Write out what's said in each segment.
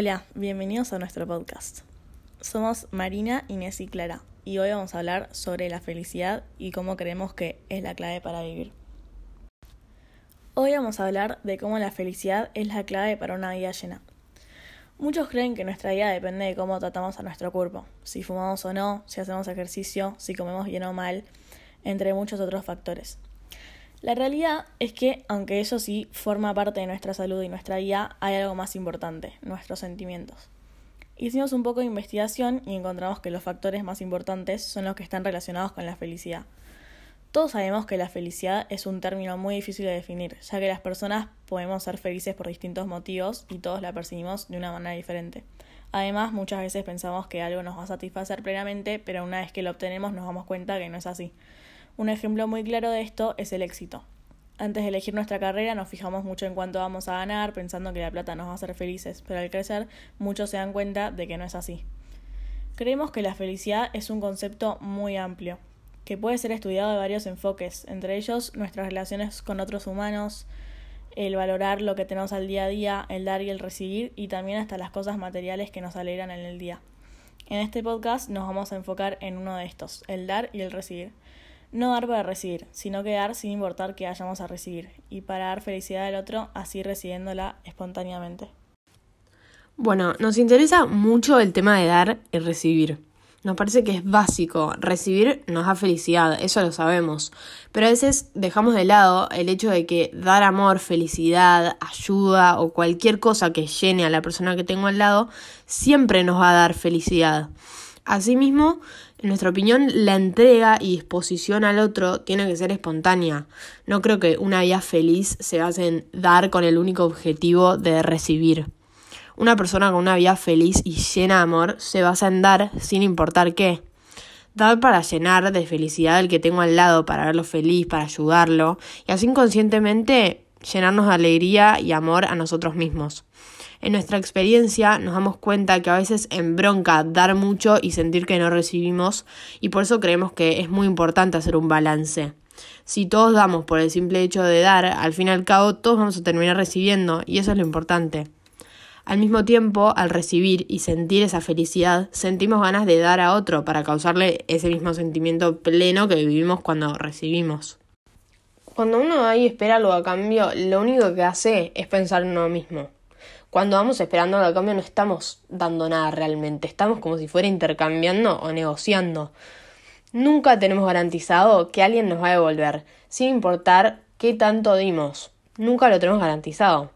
Hola, bienvenidos a nuestro podcast. Somos Marina, Inés y Clara y hoy vamos a hablar sobre la felicidad y cómo creemos que es la clave para vivir. Hoy vamos a hablar de cómo la felicidad es la clave para una vida llena. Muchos creen que nuestra vida depende de cómo tratamos a nuestro cuerpo, si fumamos o no, si hacemos ejercicio, si comemos bien o mal, entre muchos otros factores. La realidad es que, aunque eso sí forma parte de nuestra salud y nuestra vida, hay algo más importante, nuestros sentimientos. Hicimos un poco de investigación y encontramos que los factores más importantes son los que están relacionados con la felicidad. Todos sabemos que la felicidad es un término muy difícil de definir, ya que las personas podemos ser felices por distintos motivos y todos la percibimos de una manera diferente. Además, muchas veces pensamos que algo nos va a satisfacer plenamente, pero una vez que lo obtenemos nos damos cuenta que no es así. Un ejemplo muy claro de esto es el éxito. Antes de elegir nuestra carrera nos fijamos mucho en cuánto vamos a ganar, pensando que la plata nos va a hacer felices, pero al crecer muchos se dan cuenta de que no es así. Creemos que la felicidad es un concepto muy amplio, que puede ser estudiado de varios enfoques, entre ellos nuestras relaciones con otros humanos, el valorar lo que tenemos al día a día, el dar y el recibir, y también hasta las cosas materiales que nos alegran en el día. En este podcast nos vamos a enfocar en uno de estos, el dar y el recibir. No dar para recibir, sino que dar sin importar que hayamos a recibir, y para dar felicidad al otro, así recibiéndola espontáneamente. Bueno, nos interesa mucho el tema de dar y recibir. Nos parece que es básico. Recibir nos da felicidad, eso lo sabemos. Pero a veces dejamos de lado el hecho de que dar amor, felicidad, ayuda o cualquier cosa que llene a la persona que tengo al lado siempre nos va a dar felicidad. Asimismo, en nuestra opinión, la entrega y disposición al otro tiene que ser espontánea. No creo que una vida feliz se base en dar con el único objetivo de recibir. Una persona con una vida feliz y llena de amor se basa en dar sin importar qué. Dar para llenar de felicidad al que tengo al lado, para verlo feliz, para ayudarlo, y así inconscientemente llenarnos de alegría y amor a nosotros mismos. En nuestra experiencia nos damos cuenta que a veces en bronca dar mucho y sentir que no recibimos y por eso creemos que es muy importante hacer un balance. Si todos damos por el simple hecho de dar, al fin y al cabo todos vamos a terminar recibiendo y eso es lo importante. Al mismo tiempo, al recibir y sentir esa felicidad, sentimos ganas de dar a otro para causarle ese mismo sentimiento pleno que vivimos cuando recibimos. Cuando uno da y espera algo a cambio, lo único que hace es pensar en uno mismo. Cuando vamos esperando algo a cambio no estamos dando nada realmente, estamos como si fuera intercambiando o negociando. Nunca tenemos garantizado que alguien nos va a devolver, sin importar qué tanto dimos. Nunca lo tenemos garantizado.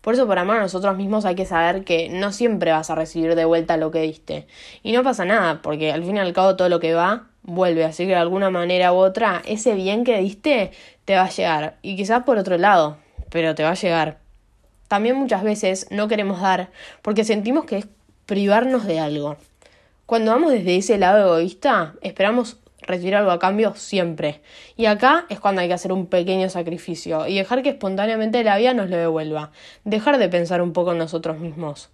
Por eso, por amor a nosotros mismos, hay que saber que no siempre vas a recibir de vuelta lo que diste. Y no pasa nada, porque al fin y al cabo todo lo que va, vuelve. Así que de alguna manera u otra, ese bien que diste te va a llegar. Y quizás por otro lado, pero te va a llegar. También muchas veces no queremos dar porque sentimos que es privarnos de algo. Cuando vamos desde ese lado egoísta, esperamos recibir algo a cambio siempre. Y acá es cuando hay que hacer un pequeño sacrificio y dejar que espontáneamente la vida nos lo devuelva. Dejar de pensar un poco en nosotros mismos.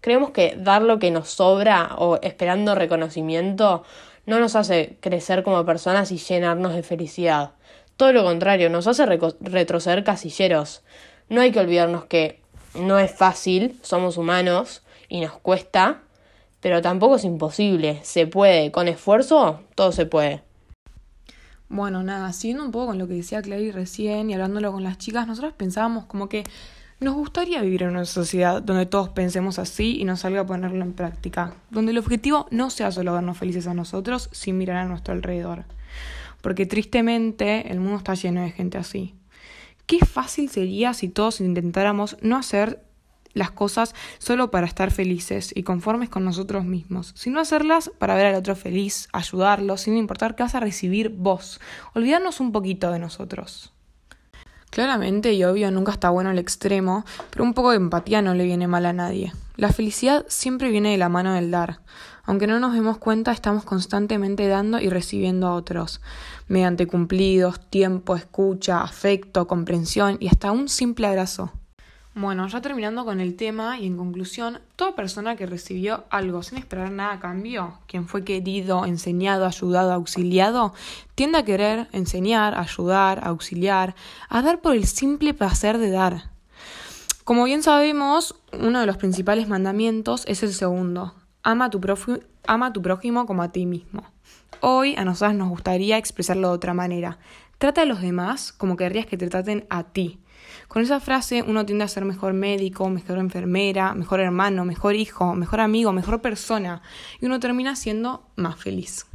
Creemos que dar lo que nos sobra o esperando reconocimiento no nos hace crecer como personas y llenarnos de felicidad. Todo lo contrario, nos hace retroceder casilleros. No hay que olvidarnos que no es fácil, somos humanos y nos cuesta, pero tampoco es imposible, se puede, con esfuerzo todo se puede. Bueno, nada, siguiendo un poco con lo que decía Clary recién y hablándolo con las chicas, nosotros pensábamos como que nos gustaría vivir en una sociedad donde todos pensemos así y nos salga a ponerlo en práctica, donde el objetivo no sea solo vernos felices a nosotros sin mirar a nuestro alrededor. Porque tristemente el mundo está lleno de gente así. Qué fácil sería si todos intentáramos no hacer las cosas solo para estar felices y conformes con nosotros mismos, sino hacerlas para ver al otro feliz, ayudarlo, sin importar qué vas a recibir vos, olvidarnos un poquito de nosotros. Claramente y obvio nunca está bueno el extremo, pero un poco de empatía no le viene mal a nadie. La felicidad siempre viene de la mano del dar. Aunque no nos demos cuenta, estamos constantemente dando y recibiendo a otros, mediante cumplidos, tiempo, escucha, afecto, comprensión y hasta un simple abrazo. Bueno, ya terminando con el tema y en conclusión, toda persona que recibió algo sin esperar nada a cambio, quien fue querido, enseñado, ayudado, auxiliado, tiende a querer enseñar, ayudar, auxiliar, a dar por el simple placer de dar. Como bien sabemos, uno de los principales mandamientos es el segundo. Ama a tu, ama tu prójimo como a ti mismo. Hoy a nosotras nos gustaría expresarlo de otra manera. Trata a los demás como querrías que te traten a ti. Con esa frase uno tiende a ser mejor médico, mejor enfermera, mejor hermano, mejor hijo, mejor amigo, mejor persona y uno termina siendo más feliz.